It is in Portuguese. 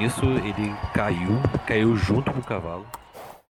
nisso, ele caiu, caiu junto com o cavalo.